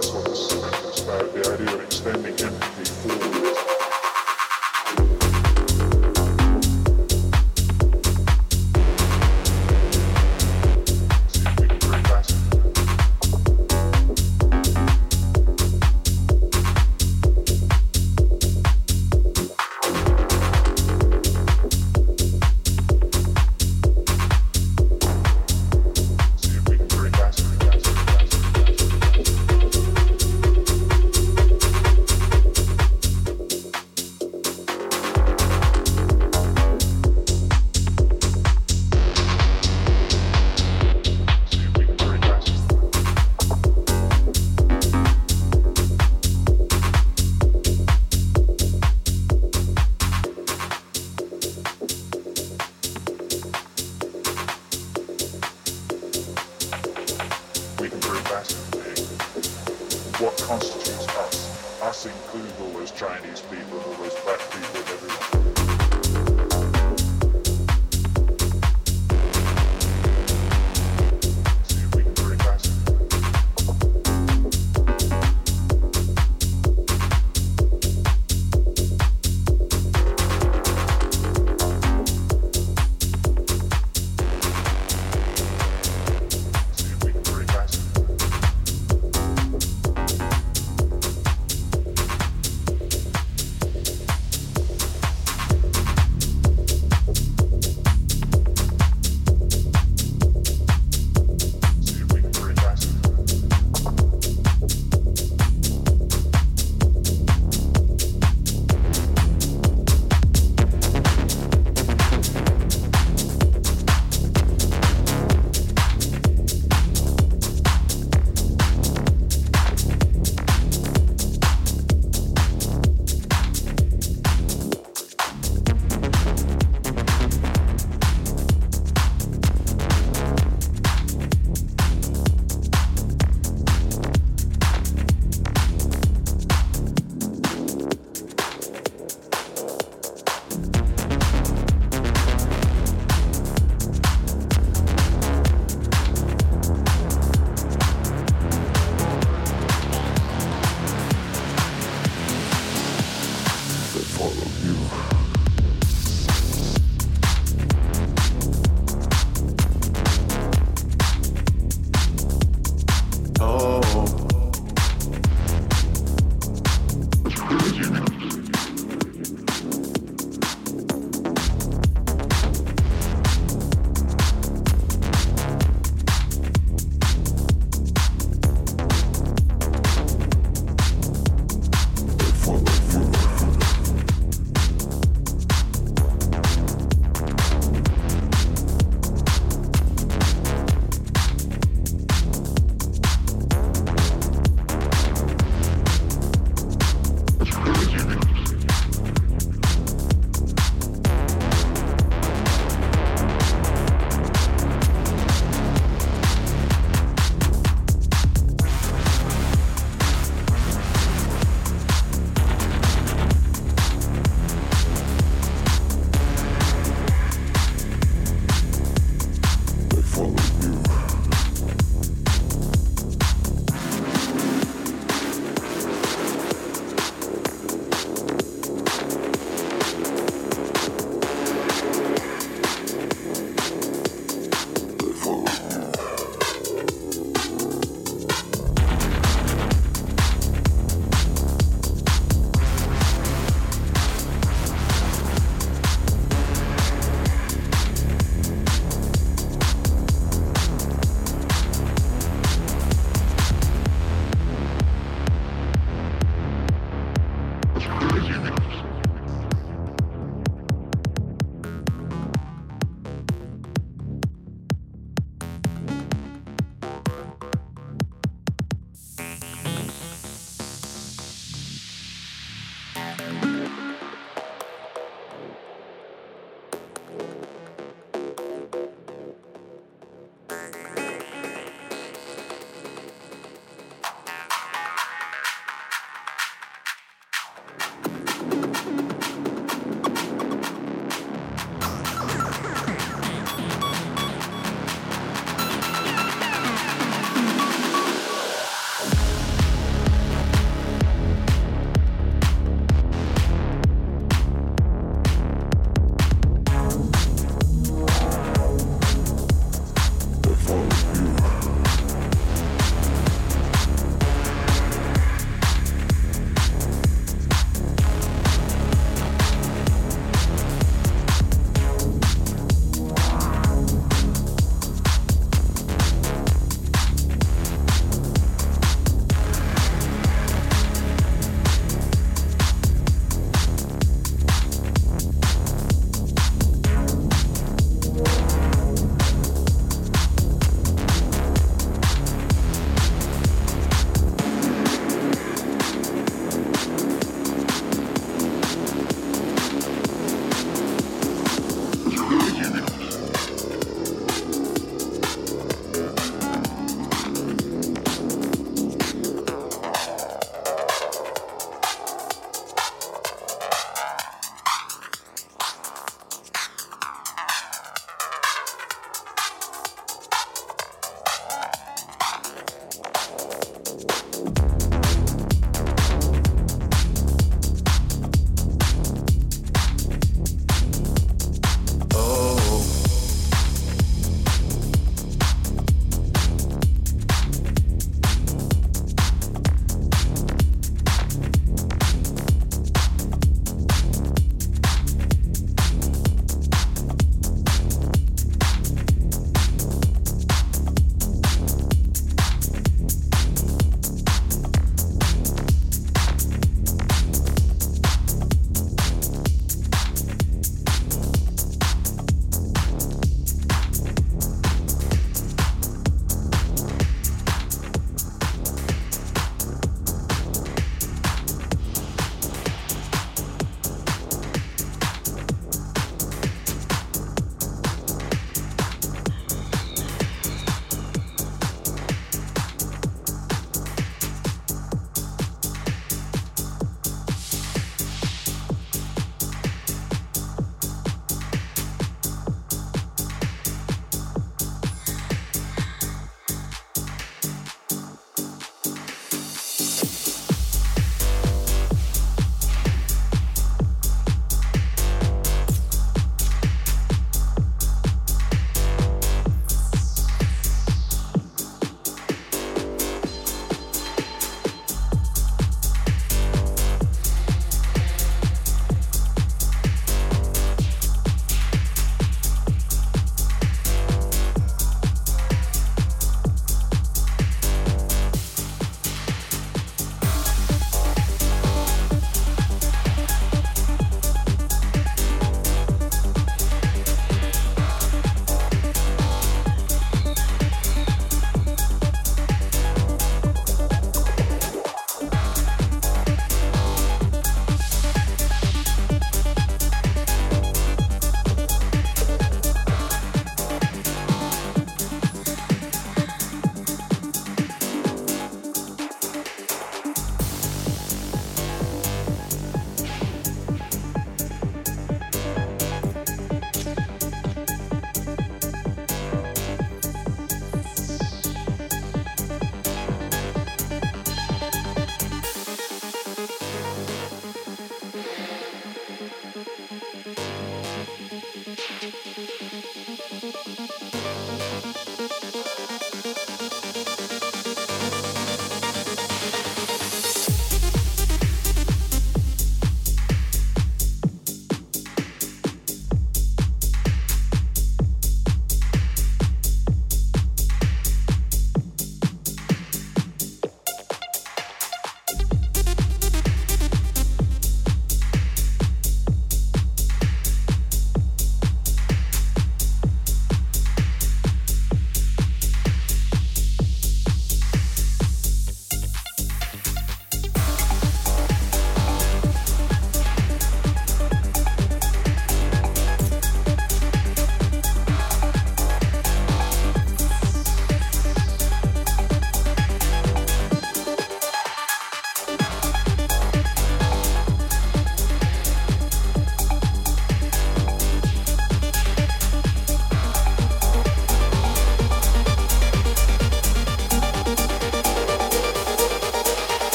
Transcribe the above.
that's what inspired the idea of extending him.